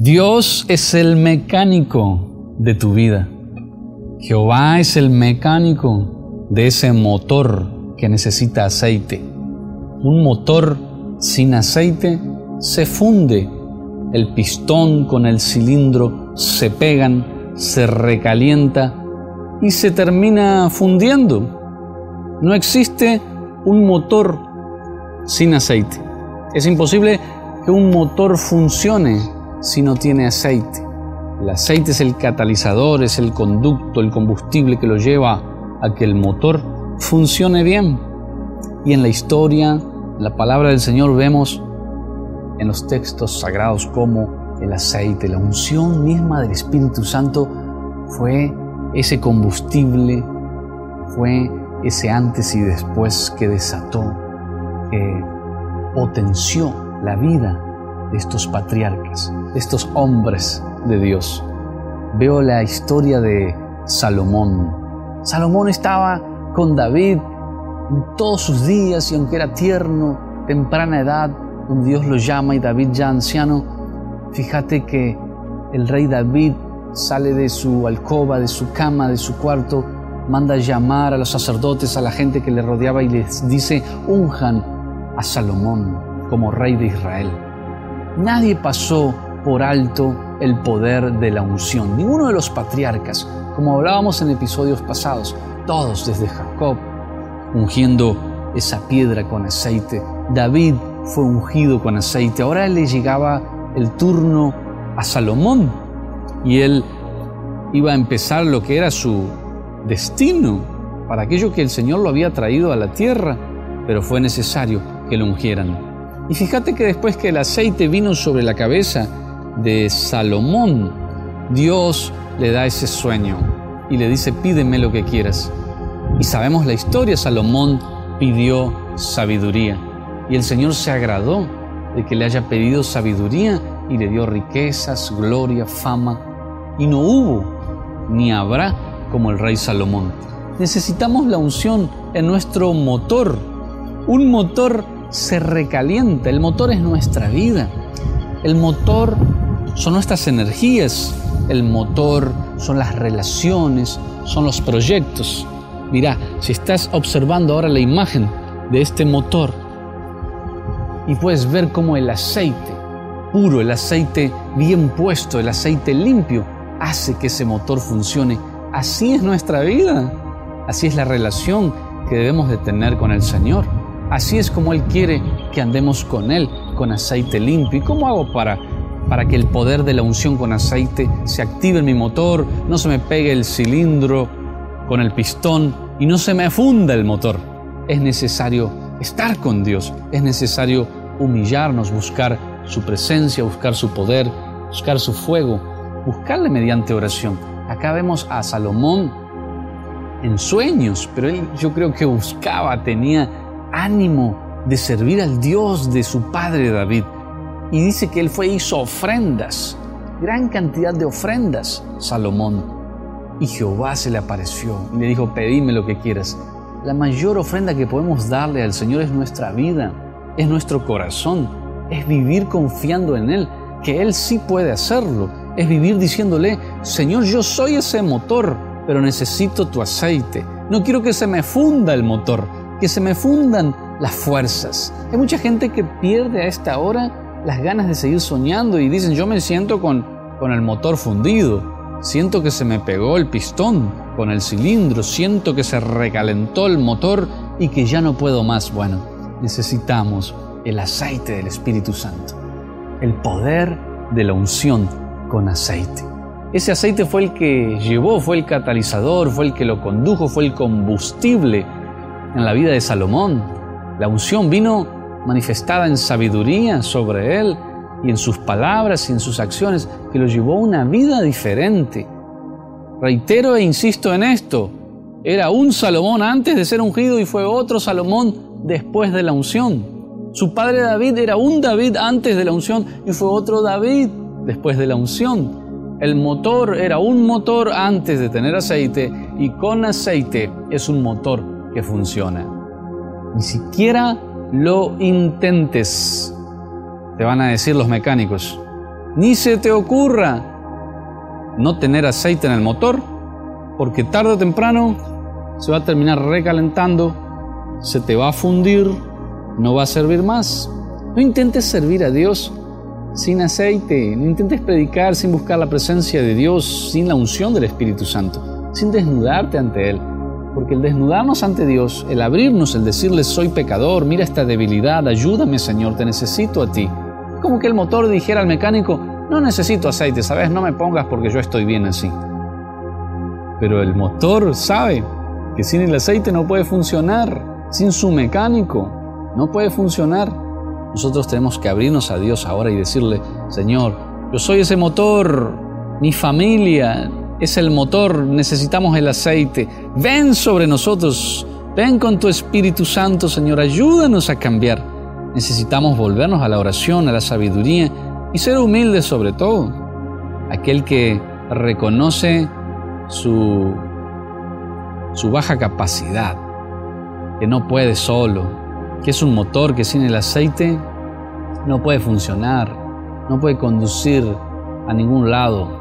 Dios es el mecánico de tu vida. Jehová es el mecánico de ese motor que necesita aceite. Un motor sin aceite se funde. El pistón con el cilindro se pegan, se recalienta y se termina fundiendo. No existe un motor sin aceite. Es imposible que un motor funcione si no tiene aceite. El aceite es el catalizador, es el conducto, el combustible que lo lleva a que el motor funcione bien. Y en la historia, la palabra del Señor, vemos en los textos sagrados cómo el aceite, la unción misma del Espíritu Santo fue ese combustible, fue ese antes y después que desató, que potenció la vida estos patriarcas, estos hombres de Dios. Veo la historia de Salomón. Salomón estaba con David todos sus días y aunque era tierno, temprana edad, un Dios lo llama y David ya anciano, fíjate que el rey David sale de su alcoba, de su cama, de su cuarto, manda llamar a los sacerdotes, a la gente que le rodeaba y les dice, unjan a Salomón como rey de Israel. Nadie pasó por alto el poder de la unción, ninguno de los patriarcas, como hablábamos en episodios pasados, todos desde Jacob, ungiendo esa piedra con aceite. David fue ungido con aceite. Ahora le llegaba el turno a Salomón y él iba a empezar lo que era su destino para aquello que el Señor lo había traído a la tierra, pero fue necesario que lo ungieran. Y fíjate que después que el aceite vino sobre la cabeza de Salomón, Dios le da ese sueño y le dice, pídeme lo que quieras. Y sabemos la historia, Salomón pidió sabiduría y el Señor se agradó de que le haya pedido sabiduría y le dio riquezas, gloria, fama. Y no hubo ni habrá como el rey Salomón. Necesitamos la unción en nuestro motor, un motor se recalienta. El motor es nuestra vida. El motor son nuestras energías. El motor son las relaciones, son los proyectos. Mira, si estás observando ahora la imagen de este motor y puedes ver cómo el aceite puro, el aceite bien puesto, el aceite limpio, hace que ese motor funcione. Así es nuestra vida. Así es la relación que debemos de tener con el Señor. Así es como Él quiere que andemos con Él, con aceite limpio. ¿Y cómo hago para, para que el poder de la unción con aceite se active en mi motor, no se me pegue el cilindro con el pistón y no se me funda el motor? Es necesario estar con Dios, es necesario humillarnos, buscar su presencia, buscar su poder, buscar su fuego, buscarle mediante oración. Acá vemos a Salomón en sueños, pero él yo creo que buscaba, tenía ánimo de servir al Dios de su padre David. Y dice que él fue hizo ofrendas, gran cantidad de ofrendas, Salomón. Y Jehová se le apareció y le dijo, pedime lo que quieras. La mayor ofrenda que podemos darle al Señor es nuestra vida, es nuestro corazón, es vivir confiando en Él, que Él sí puede hacerlo, es vivir diciéndole, Señor, yo soy ese motor, pero necesito tu aceite. No quiero que se me funda el motor, que se me fundan las fuerzas. Hay mucha gente que pierde a esta hora las ganas de seguir soñando y dicen, yo me siento con, con el motor fundido, siento que se me pegó el pistón con el cilindro, siento que se recalentó el motor y que ya no puedo más. Bueno, necesitamos el aceite del Espíritu Santo, el poder de la unción con aceite. Ese aceite fue el que llevó, fue el catalizador, fue el que lo condujo, fue el combustible en la vida de Salomón. La unción vino manifestada en sabiduría sobre él y en sus palabras y en sus acciones, que lo llevó a una vida diferente. Reitero e insisto en esto, era un Salomón antes de ser ungido y fue otro Salomón después de la unción. Su padre David era un David antes de la unción y fue otro David después de la unción. El motor era un motor antes de tener aceite y con aceite es un motor que funciona. Ni siquiera lo intentes, te van a decir los mecánicos. Ni se te ocurra no tener aceite en el motor, porque tarde o temprano se va a terminar recalentando, se te va a fundir, no va a servir más. No intentes servir a Dios sin aceite, no intentes predicar sin buscar la presencia de Dios, sin la unción del Espíritu Santo, sin desnudarte ante Él. Porque el desnudarnos ante Dios, el abrirnos, el decirle soy pecador, mira esta debilidad, ayúdame Señor, te necesito a ti. Como que el motor dijera al mecánico, no necesito aceite, ¿sabes? No me pongas porque yo estoy bien así. Pero el motor sabe que sin el aceite no puede funcionar, sin su mecánico no puede funcionar. Nosotros tenemos que abrirnos a Dios ahora y decirle, Señor, yo soy ese motor, mi familia es el motor, necesitamos el aceite. Ven sobre nosotros, ven con tu Espíritu Santo, Señor, ayúdanos a cambiar. Necesitamos volvernos a la oración, a la sabiduría y ser humildes sobre todo. Aquel que reconoce su, su baja capacidad, que no puede solo, que es un motor que sin el aceite no puede funcionar, no puede conducir a ningún lado.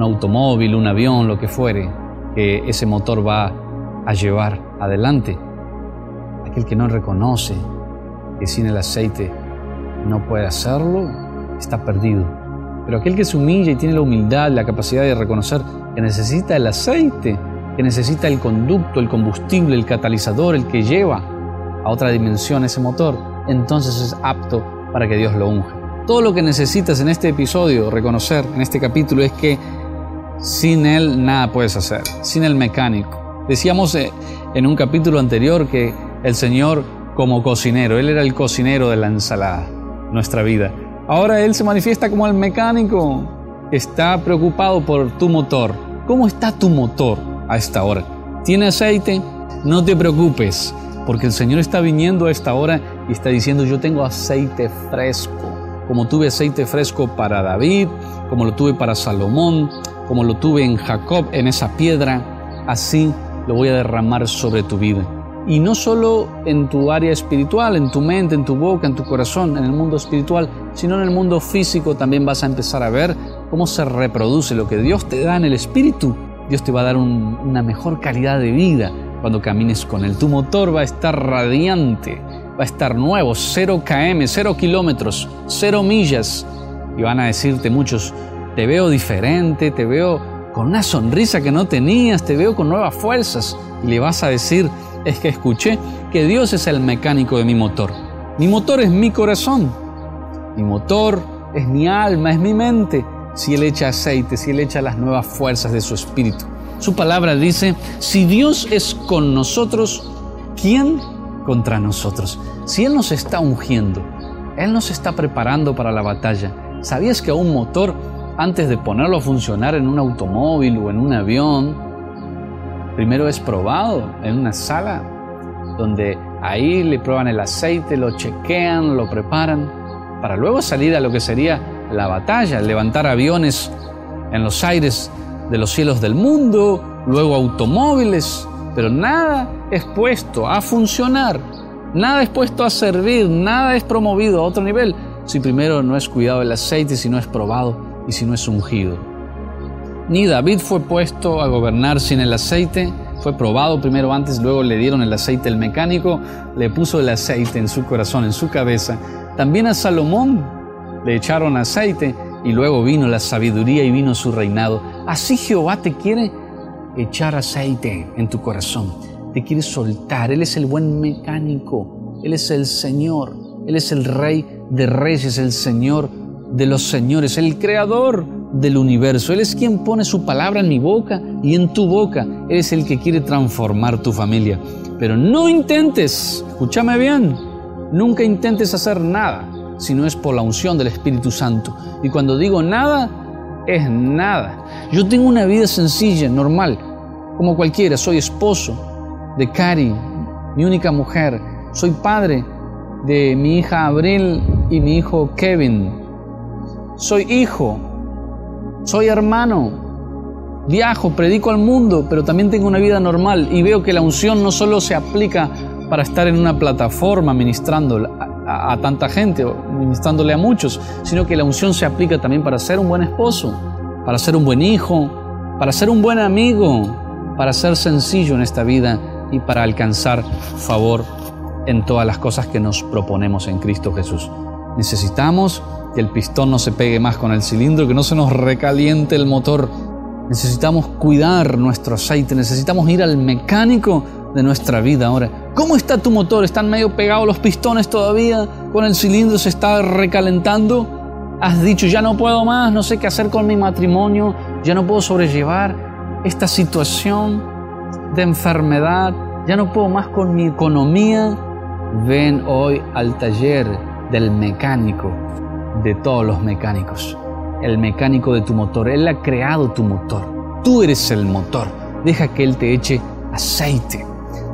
Un automóvil, un avión, lo que fuere, que ese motor va a llevar adelante. Aquel que no reconoce que sin el aceite no puede hacerlo, está perdido. Pero aquel que se humilla y tiene la humildad, la capacidad de reconocer que necesita el aceite, que necesita el conducto, el combustible, el catalizador, el que lleva a otra dimensión ese motor, entonces es apto para que Dios lo unja. Todo lo que necesitas en este episodio reconocer, en este capítulo, es que sin Él nada puedes hacer, sin el mecánico. Decíamos eh, en un capítulo anterior que el Señor como cocinero, Él era el cocinero de la ensalada, nuestra vida. Ahora Él se manifiesta como el mecánico, está preocupado por tu motor. ¿Cómo está tu motor a esta hora? ¿Tiene aceite? No te preocupes, porque el Señor está viniendo a esta hora y está diciendo, yo tengo aceite fresco, como tuve aceite fresco para David, como lo tuve para Salomón, como lo tuve en Jacob, en esa piedra, así lo voy a derramar sobre tu vida. Y no solo en tu área espiritual, en tu mente, en tu boca, en tu corazón, en el mundo espiritual, sino en el mundo físico también vas a empezar a ver cómo se reproduce lo que Dios te da en el espíritu. Dios te va a dar una mejor calidad de vida cuando camines con él. Tu motor va a estar radiante, va a estar nuevo, 0 km, 0 kilómetros, 0 millas. Y van a decirte muchos, te veo diferente, te veo con una sonrisa que no tenías, te veo con nuevas fuerzas. Y le vas a decir, es que escuché que Dios es el mecánico de mi motor. Mi motor es mi corazón. Mi motor es mi alma, es mi mente. Si Él echa aceite, si Él echa las nuevas fuerzas de su espíritu. Su palabra dice, si Dios es con nosotros, ¿quién contra nosotros? Si Él nos está ungiendo, Él nos está preparando para la batalla. ¿Sabías que a un motor, antes de ponerlo a funcionar en un automóvil o en un avión, primero es probado en una sala donde ahí le prueban el aceite, lo chequean, lo preparan, para luego salir a lo que sería la batalla, levantar aviones en los aires de los cielos del mundo, luego automóviles, pero nada es puesto a funcionar, nada es puesto a servir, nada es promovido a otro nivel si primero no es cuidado el aceite, si no es probado y si no es ungido. Ni David fue puesto a gobernar sin el aceite, fue probado primero antes, luego le dieron el aceite el mecánico, le puso el aceite en su corazón, en su cabeza. También a Salomón le echaron aceite y luego vino la sabiduría y vino su reinado. Así Jehová te quiere echar aceite en tu corazón, te quiere soltar. Él es el buen mecánico, Él es el Señor, Él es el Rey de Reyes, el Señor de los Señores, el Creador del universo. Él es quien pone su palabra en mi boca y en tu boca. Él es el que quiere transformar tu familia. Pero no intentes, escúchame bien, nunca intentes hacer nada si no es por la unción del Espíritu Santo. Y cuando digo nada, es nada. Yo tengo una vida sencilla, normal, como cualquiera. Soy esposo de Cari, mi única mujer. Soy padre de mi hija Abril y mi hijo Kevin. Soy hijo soy hermano, viajo, predico al mundo, pero también tengo una vida normal y veo que la unción no solo se aplica para estar en una plataforma ministrando a, tanta gente, ministrándole a muchos, sino que la unción se aplica también para ser un buen esposo, para ser un buen hijo, para ser un buen amigo, para ser sencillo en esta vida y para alcanzar favor en todas las cosas que nos proponemos en Cristo Jesús. Necesitamos que el pistón no se pegue más con el cilindro, que no se nos recaliente el motor. Necesitamos cuidar nuestro aceite, necesitamos ir al mecánico de nuestra vida ahora. ¿Cómo está tu motor? ¿Están medio pegados los pistones todavía? ¿Con el cilindro se está recalentando? ¿Has dicho, ya no puedo más, no sé qué hacer con mi matrimonio, ya no puedo sobrellevar esta situación de enfermedad, ya no puedo más con mi economía? Ven hoy al taller del mecánico, de todos los mecánicos, el mecánico de tu motor. Él ha creado tu motor. Tú eres el motor. Deja que Él te eche aceite.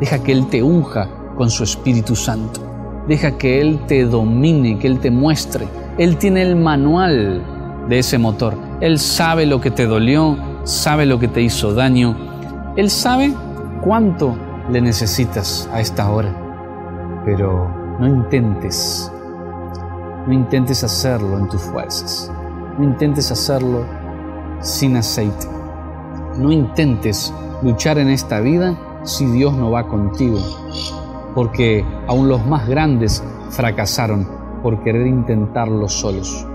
Deja que Él te unja con su Espíritu Santo. Deja que Él te domine, que Él te muestre. Él tiene el manual de ese motor. Él sabe lo que te dolió, sabe lo que te hizo daño. Él sabe cuánto le necesitas a esta hora. Pero no intentes no intentes hacerlo en tus fuerzas. No intentes hacerlo sin aceite. No intentes luchar en esta vida si Dios no va contigo. Porque aún los más grandes fracasaron por querer intentarlo solos.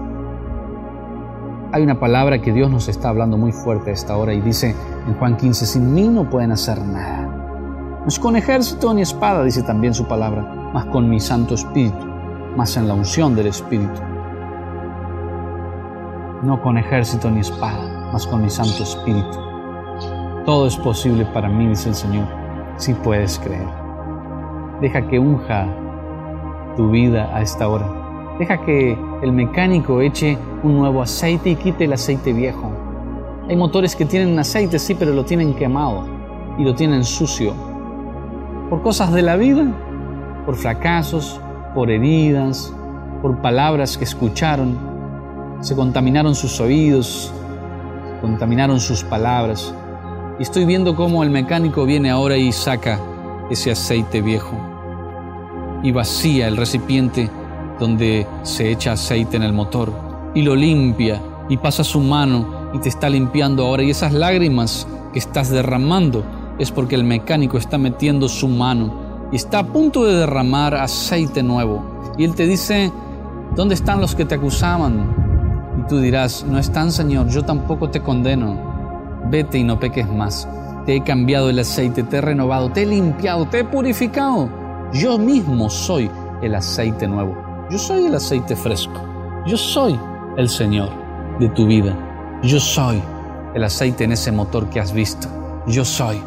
Hay una palabra que Dios nos está hablando muy fuerte a esta hora y dice en Juan 15, sin mí no pueden hacer nada. No es con ejército ni espada, dice también su palabra, mas con mi Santo Espíritu más en la unción del Espíritu. No con ejército ni espada, mas con mi Santo Espíritu. Todo es posible para mí, dice el Señor, si puedes creer. Deja que unja tu vida a esta hora. Deja que el mecánico eche un nuevo aceite y quite el aceite viejo. Hay motores que tienen aceite, sí, pero lo tienen quemado y lo tienen sucio. Por cosas de la vida, por fracasos, por heridas, por palabras que escucharon. Se contaminaron sus oídos, contaminaron sus palabras. Y estoy viendo cómo el mecánico viene ahora y saca ese aceite viejo y vacía el recipiente donde se echa aceite en el motor y lo limpia y pasa su mano y te está limpiando ahora y esas lágrimas que estás derramando es porque el mecánico está metiendo su mano y está a punto de derramar aceite nuevo. Y Él te dice, ¿dónde están los que te acusaban? Y tú dirás, no están, Señor, yo tampoco te condeno. Vete y no peques más. Te he cambiado el aceite, te he renovado, te he limpiado, te he purificado. Yo mismo soy el aceite nuevo. Yo soy el aceite fresco. Yo soy el Señor de tu vida. Yo soy el aceite en ese motor que has visto. Yo soy.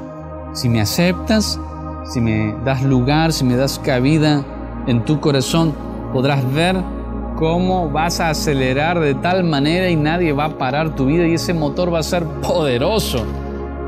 Si me aceptas, si me das lugar, si me das cabida en tu corazón, podrás ver cómo vas a acelerar de tal manera y nadie va a parar tu vida y ese motor va a ser poderoso.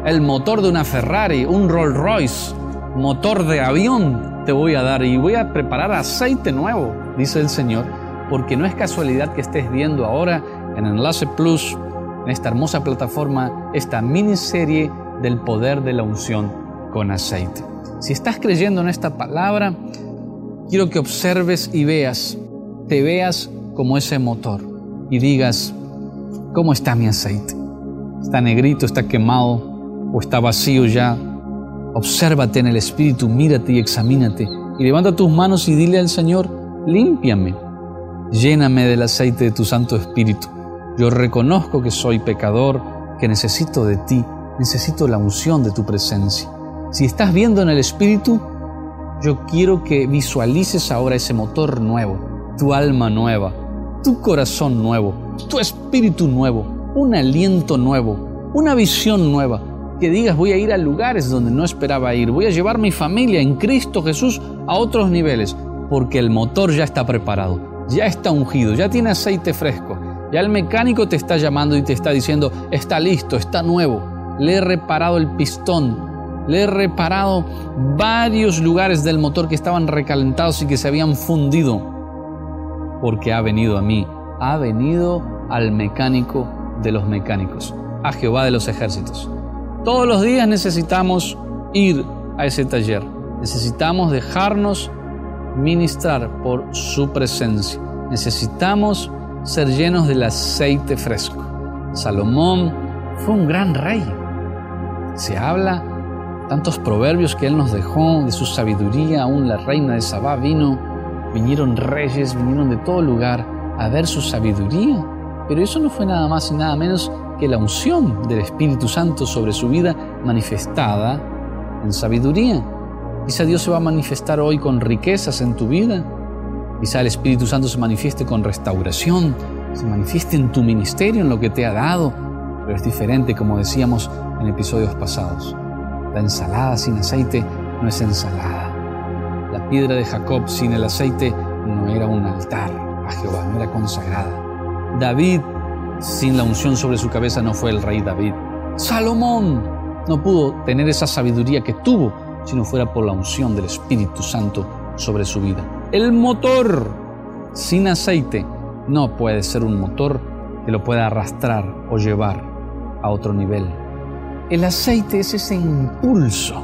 El motor de una Ferrari, un Rolls Royce, motor de avión te voy a dar y voy a preparar aceite nuevo, dice el Señor, porque no es casualidad que estés viendo ahora en Enlace Plus, en esta hermosa plataforma, esta miniserie del poder de la unción con aceite. Si estás creyendo en esta palabra, quiero que observes y veas, te veas como ese motor y digas, ¿cómo está mi aceite? ¿Está negrito, está quemado o está vacío ya? Obsérvate en el Espíritu, mírate y examínate y levanta tus manos y dile al Señor, límpiame, lléname del aceite de tu Santo Espíritu. Yo reconozco que soy pecador, que necesito de ti, necesito la unción de tu presencia. Si estás viendo en el Espíritu, yo quiero que visualices ahora ese motor nuevo, tu alma nueva, tu corazón nuevo, tu espíritu nuevo, un aliento nuevo, una visión nueva. Que digas, voy a ir a lugares donde no esperaba ir, voy a llevar mi familia en Cristo Jesús a otros niveles, porque el motor ya está preparado, ya está ungido, ya tiene aceite fresco, ya el mecánico te está llamando y te está diciendo, está listo, está nuevo, le he reparado el pistón, le he reparado varios lugares del motor que estaban recalentados y que se habían fundido. Porque ha venido a mí, ha venido al mecánico de los mecánicos, a Jehová de los ejércitos. Todos los días necesitamos ir a ese taller. Necesitamos dejarnos ministrar por su presencia. Necesitamos ser llenos del aceite fresco. Salomón fue un gran rey. Se habla tantos proverbios que él nos dejó de su sabiduría, aún la reina de Sabá vino, vinieron reyes, vinieron de todo lugar a ver su sabiduría, pero eso no fue nada más y nada menos que la unción del Espíritu Santo sobre su vida manifestada en sabiduría. Quizá Dios se va a manifestar hoy con riquezas en tu vida. Quizá el Espíritu Santo se manifieste con restauración, se manifieste en tu ministerio, en lo que te ha dado. Pero es diferente, como decíamos en episodios pasados. La ensalada sin aceite no es ensalada. La piedra de Jacob sin el aceite no era un altar a Jehová, no era consagrada. David sin la unción sobre su cabeza no fue el rey David. Salomón no pudo tener esa sabiduría que tuvo si no fuera por la unción del Espíritu Santo sobre su vida. El motor sin aceite no puede ser un motor que lo pueda arrastrar o llevar a otro nivel. El aceite es ese impulso,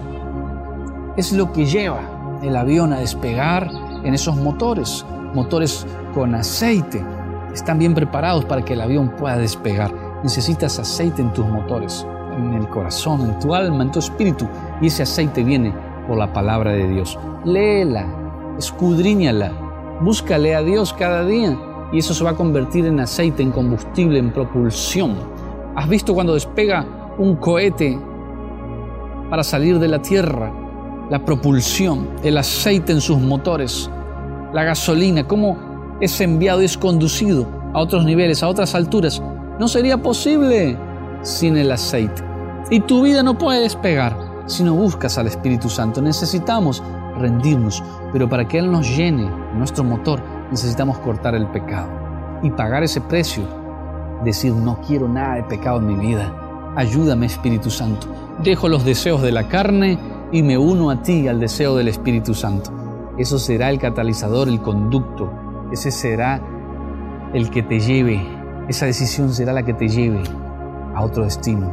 es lo que lleva el avión a despegar en esos motores, motores con aceite están bien preparados para que el avión pueda despegar. Necesitas aceite en tus motores, en el corazón, en tu alma, en tu espíritu. Y ese aceite viene por la palabra de Dios. Léela, escudriñala, búscale a Dios cada día. Y eso se va a convertir en aceite, en combustible, en propulsión. ¿Has visto cuando despega un cohete para salir de la Tierra? La propulsión, el aceite en sus motores, la gasolina, cómo es enviado y es conducido a otros niveles, a otras alturas. No sería posible sin el aceite. Y tu vida no puede despegar si no buscas al Espíritu Santo. Necesitamos rendirnos, pero para que Él nos llene nuestro motor, necesitamos cortar el pecado y pagar ese precio. Decir, no quiero nada de pecado en mi vida. Ayúdame, Espíritu Santo. Dejo los deseos de la carne y me uno a ti, al deseo del Espíritu Santo. Eso será el catalizador, el conducto ese será el que te lleve, esa decisión será la que te lleve a otro destino,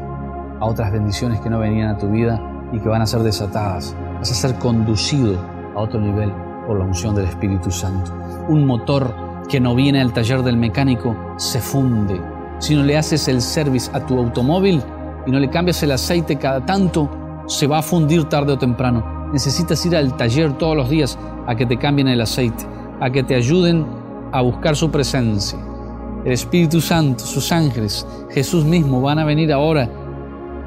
a otras bendiciones que no venían a tu vida y que van a ser desatadas. Vas a ser conducido a otro nivel por la unción del Espíritu Santo. Un motor que no viene al taller del mecánico se funde. Si no le haces el service a tu automóvil y no le cambias el aceite cada tanto, se va a fundir tarde o temprano. Necesitas ir al taller todos los días a que te cambien el aceite a que te ayuden a buscar su presencia. El Espíritu Santo, sus ángeles, Jesús mismo van a venir ahora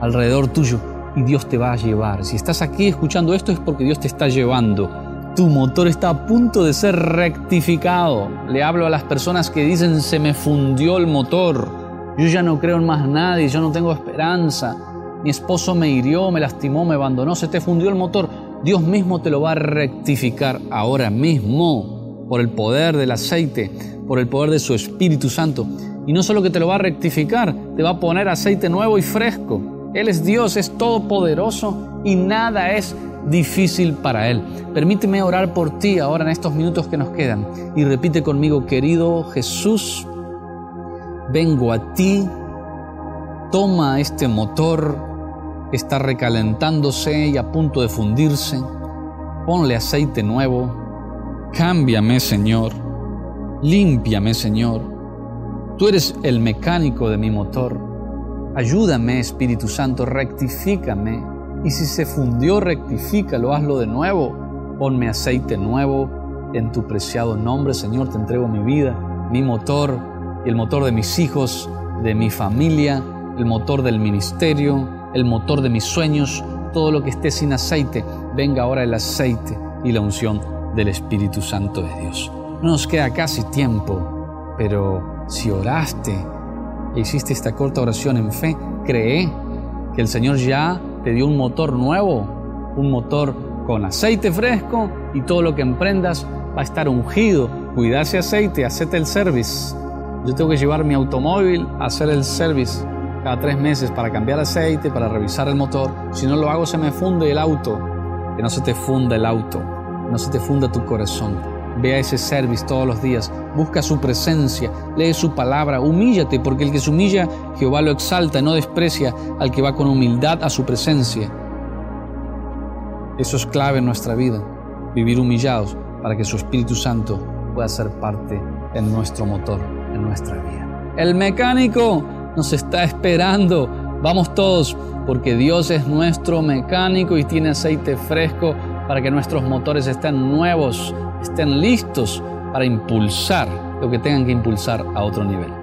alrededor tuyo y Dios te va a llevar. Si estás aquí escuchando esto es porque Dios te está llevando. Tu motor está a punto de ser rectificado. Le hablo a las personas que dicen se me fundió el motor. Yo ya no creo en más nadie, yo no tengo esperanza. Mi esposo me hirió, me lastimó, me abandonó, se te fundió el motor. Dios mismo te lo va a rectificar ahora mismo por el poder del aceite, por el poder de su Espíritu Santo. Y no solo que te lo va a rectificar, te va a poner aceite nuevo y fresco. Él es Dios, es todopoderoso y nada es difícil para Él. Permíteme orar por ti ahora en estos minutos que nos quedan y repite conmigo, querido Jesús, vengo a ti, toma este motor está recalentándose y a punto de fundirse, ponle aceite nuevo, Cámbiame, Señor. Límpiame, Señor. Tú eres el mecánico de mi motor. Ayúdame, Espíritu Santo, rectifícame. Y si se fundió, rectifícalo, hazlo de nuevo. Ponme aceite nuevo. En tu preciado nombre, Señor, te entrego mi vida, mi motor, el motor de mis hijos, de mi familia, el motor del ministerio, el motor de mis sueños, todo lo que esté sin aceite. Venga ahora el aceite y la unción del Espíritu Santo de Dios. No nos queda casi tiempo, pero si oraste e hiciste esta corta oración en fe, cree que el Señor ya te dio un motor nuevo, un motor con aceite fresco y todo lo que emprendas va a estar ungido. Cuida ese aceite, hacete el service. Yo tengo que llevar mi automóvil a hacer el service cada tres meses para cambiar aceite, para revisar el motor. Si no lo hago se me funde el auto. Que no se te funda el auto no se te funda tu corazón. Ve a ese service todos los días, busca su presencia, lee su palabra, humíllate, porque el que se humilla, Jehová lo exalta, no desprecia al que va con humildad a su presencia. Eso es clave en nuestra vida, vivir humillados para que su Espíritu Santo pueda ser parte de nuestro motor, en nuestra vida. El mecánico nos está esperando. Vamos todos, porque Dios es nuestro mecánico y tiene aceite fresco para que nuestros motores estén nuevos, estén listos para impulsar lo que tengan que impulsar a otro nivel.